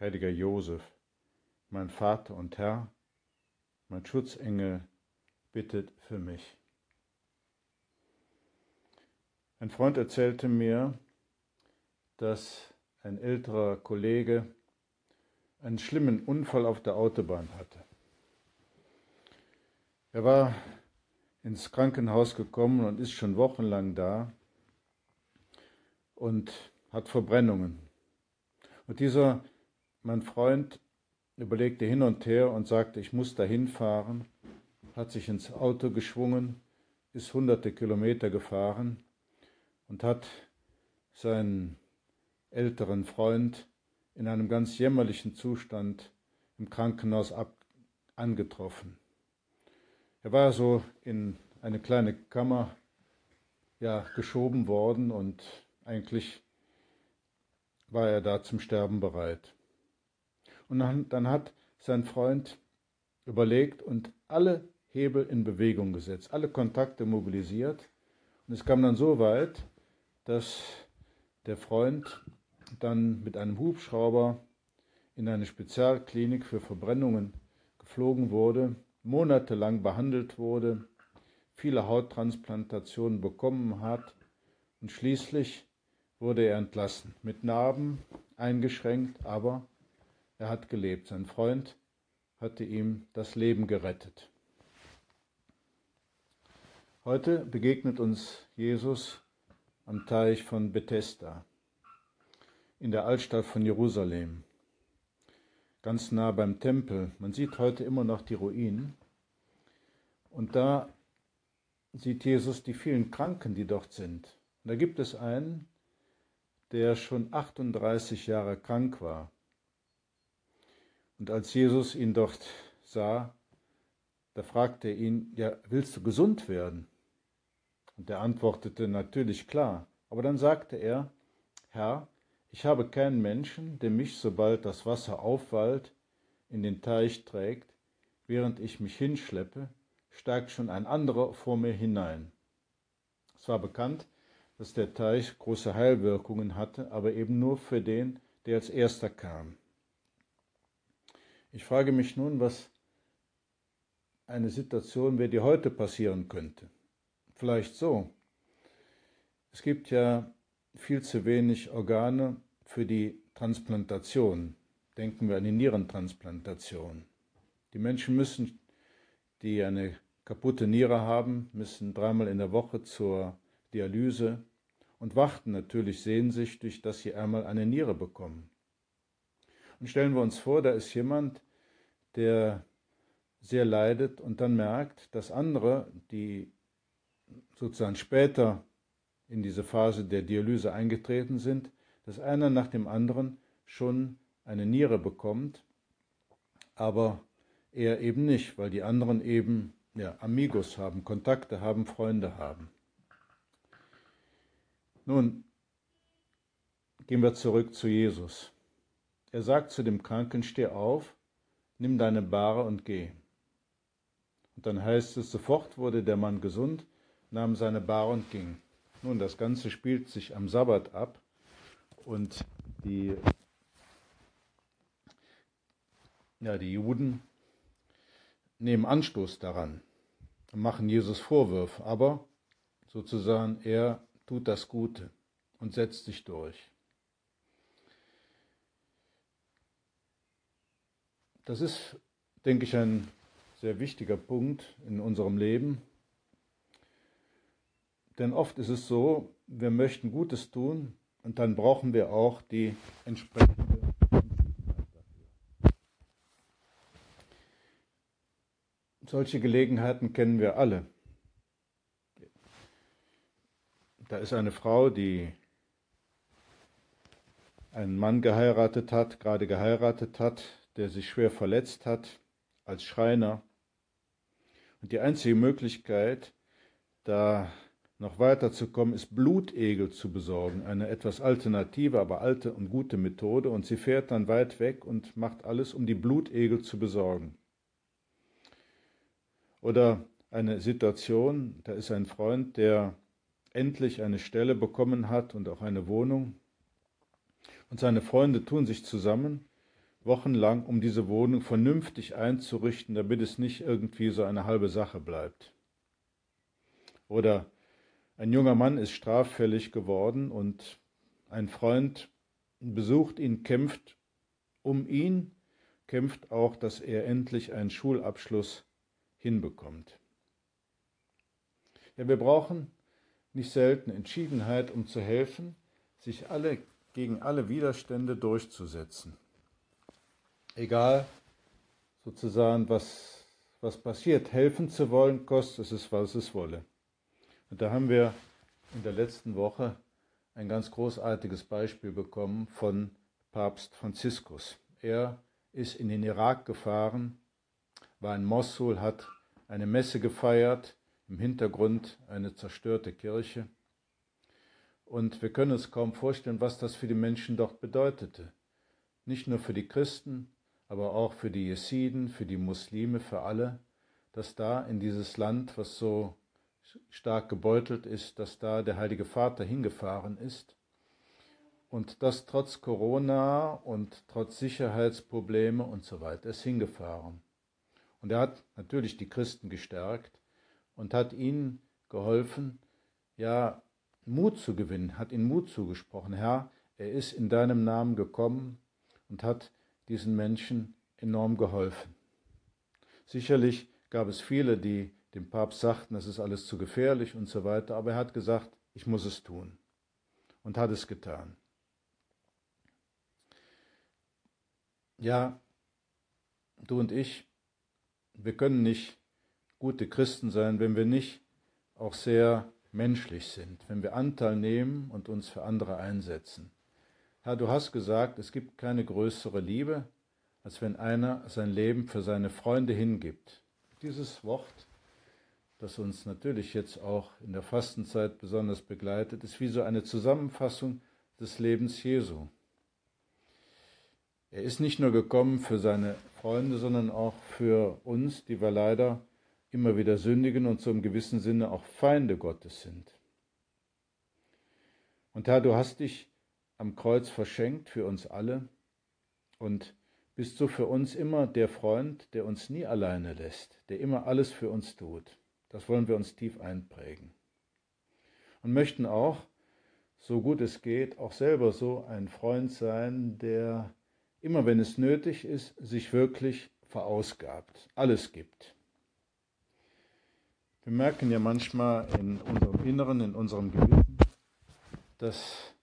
heiliger Josef, mein Vater und Herr, mein Schutzengel, bittet für mich. Ein Freund erzählte mir, dass ein älterer Kollege einen schlimmen Unfall auf der Autobahn hatte. Er war ins Krankenhaus gekommen und ist schon wochenlang da und hat Verbrennungen. Und dieser, mein Freund, überlegte hin und her und sagte, ich muss dahin fahren, hat sich ins Auto geschwungen, ist hunderte Kilometer gefahren und hat seinen älteren Freund in einem ganz jämmerlichen Zustand im Krankenhaus ab, angetroffen. Er war so in eine kleine Kammer ja, geschoben worden und eigentlich war er da zum Sterben bereit. Und dann, hat sein Freund überlegt und alle Hebel in Bewegung gesetzt, alle Kontakte mobilisiert. Und es kam dann so weit, dass der Freund dann mit einem Hubschrauber in eine Spezialklinik für Verbrennungen geflogen wurde, monatelang behandelt wurde, viele Hauttransplantationen bekommen hat und schließlich wurde er entlassen, mit Narben eingeschränkt, aber er hat gelebt. Sein Freund hatte ihm das Leben gerettet. Heute begegnet uns Jesus am Teich von Bethesda in der Altstadt von Jerusalem, ganz nah beim Tempel. Man sieht heute immer noch die Ruinen. Und da sieht Jesus die vielen Kranken, die dort sind. Und da gibt es einen, der schon 38 Jahre krank war. Und als Jesus ihn dort sah, da fragte er ihn, ja, willst du gesund werden? Und er antwortete natürlich klar. Aber dann sagte er, Herr, ich habe keinen Menschen, der mich, sobald das Wasser aufwallt, in den Teich trägt, während ich mich hinschleppe, steigt schon ein anderer vor mir hinein. Es war bekannt, dass der Teich große Heilwirkungen hatte, aber eben nur für den, der als erster kam. Ich frage mich nun, was eine Situation wäre, die heute passieren könnte. Vielleicht so. Es gibt ja viel zu wenig Organe für die Transplantation. Denken wir an die Nierentransplantation. Die Menschen müssen, die eine kaputte Niere haben, müssen dreimal in der Woche zur Dialyse und warten natürlich sehnsüchtig, dass sie einmal eine Niere bekommen. Und stellen wir uns vor, da ist jemand, der sehr leidet und dann merkt, dass andere, die sozusagen später in diese Phase der Dialyse eingetreten sind, dass einer nach dem anderen schon eine Niere bekommt, aber er eben nicht, weil die anderen eben ja, Amigos haben, Kontakte haben, Freunde haben. Nun gehen wir zurück zu Jesus. Er sagt zu dem Kranken, steh auf, nimm deine Bahre und geh. Und dann heißt es, sofort wurde der Mann gesund, nahm seine Bahre und ging. Nun, das Ganze spielt sich am Sabbat ab und die, ja, die Juden nehmen Anstoß daran und machen Jesus Vorwürfe, aber sozusagen er tut das Gute und setzt sich durch. Das ist, denke ich, ein sehr wichtiger Punkt in unserem Leben. Denn oft ist es so, wir möchten Gutes tun und dann brauchen wir auch die entsprechende Solche Gelegenheiten kennen wir alle. Da ist eine Frau, die einen Mann geheiratet hat, gerade geheiratet hat, der sich schwer verletzt hat als Schreiner. Und die einzige Möglichkeit, da noch weiterzukommen, ist Blutegel zu besorgen. Eine etwas alternative, aber alte und gute Methode. Und sie fährt dann weit weg und macht alles, um die Blutegel zu besorgen. Oder eine Situation, da ist ein Freund, der endlich eine Stelle bekommen hat und auch eine Wohnung. Und seine Freunde tun sich zusammen, wochenlang, um diese Wohnung vernünftig einzurichten, damit es nicht irgendwie so eine halbe Sache bleibt. Oder ein junger Mann ist straffällig geworden und ein Freund besucht ihn, kämpft um ihn, kämpft auch, dass er endlich einen Schulabschluss hinbekommt. Ja, wir brauchen nicht selten Entschiedenheit, um zu helfen, sich alle gegen alle Widerstände durchzusetzen. Egal sozusagen, was, was passiert, helfen zu wollen, kostet es, was es wolle. Und da haben wir in der letzten Woche ein ganz großartiges Beispiel bekommen von Papst Franziskus. Er ist in den Irak gefahren, war in Mosul, hat eine Messe gefeiert, im Hintergrund eine zerstörte Kirche. Und wir können uns kaum vorstellen, was das für die Menschen dort bedeutete. Nicht nur für die Christen, aber auch für die Jesiden, für die Muslime, für alle, dass da in dieses Land, was so stark gebeutelt ist, dass da der Heilige Vater hingefahren ist und das trotz Corona und trotz Sicherheitsprobleme und so weiter ist hingefahren. Und er hat natürlich die Christen gestärkt und hat ihnen geholfen, ja, Mut zu gewinnen, hat ihnen Mut zugesprochen. Herr, er ist in deinem Namen gekommen und hat diesen Menschen enorm geholfen. Sicherlich gab es viele, die dem Papst sagten, das ist alles zu gefährlich und so weiter, aber er hat gesagt, ich muss es tun und hat es getan. Ja, du und ich, wir können nicht gute Christen sein, wenn wir nicht auch sehr menschlich sind, wenn wir Anteil nehmen und uns für andere einsetzen. Herr, du hast gesagt, es gibt keine größere Liebe, als wenn einer sein Leben für seine Freunde hingibt. Dieses Wort das uns natürlich jetzt auch in der Fastenzeit besonders begleitet, ist wie so eine Zusammenfassung des Lebens Jesu. Er ist nicht nur gekommen für seine Freunde, sondern auch für uns, die wir leider immer wieder sündigen und so im gewissen Sinne auch Feinde Gottes sind. Und Herr, du hast dich am Kreuz verschenkt für uns alle und bist so für uns immer der Freund, der uns nie alleine lässt, der immer alles für uns tut. Das wollen wir uns tief einprägen. Und möchten auch, so gut es geht, auch selber so ein Freund sein, der immer wenn es nötig ist, sich wirklich verausgabt, alles gibt. Wir merken ja manchmal in unserem Inneren, in unserem Gewissen, dass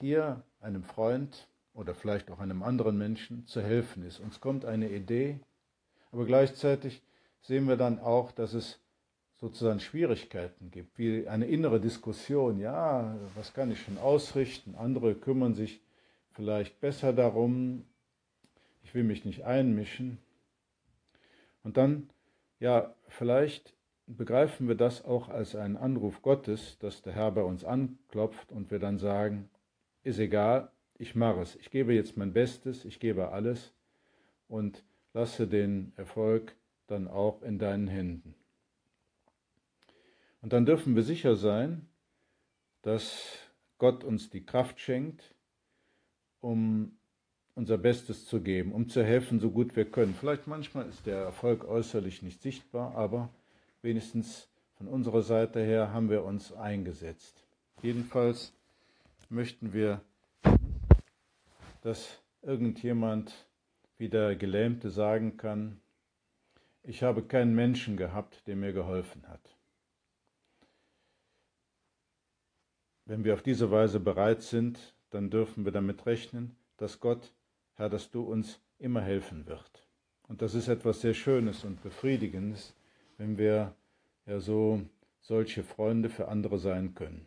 hier einem Freund oder vielleicht auch einem anderen Menschen zu helfen ist. Uns kommt eine Idee, aber gleichzeitig sehen wir dann auch, dass es sozusagen Schwierigkeiten gibt, wie eine innere Diskussion, ja, was kann ich schon ausrichten, andere kümmern sich vielleicht besser darum, ich will mich nicht einmischen. Und dann, ja, vielleicht begreifen wir das auch als einen Anruf Gottes, dass der Herr bei uns anklopft und wir dann sagen, ist egal, ich mache es, ich gebe jetzt mein Bestes, ich gebe alles und lasse den Erfolg dann auch in deinen Händen. Und dann dürfen wir sicher sein, dass Gott uns die Kraft schenkt, um unser Bestes zu geben, um zu helfen, so gut wir können. Vielleicht manchmal ist der Erfolg äußerlich nicht sichtbar, aber wenigstens von unserer Seite her haben wir uns eingesetzt. Jedenfalls möchten wir, dass irgendjemand wie der Gelähmte sagen kann, ich habe keinen Menschen gehabt, der mir geholfen hat. Wenn wir auf diese Weise bereit sind, dann dürfen wir damit rechnen, dass Gott, Herr, dass du uns immer helfen wird. Und das ist etwas sehr Schönes und Befriedigendes, wenn wir ja so solche Freunde für andere sein können.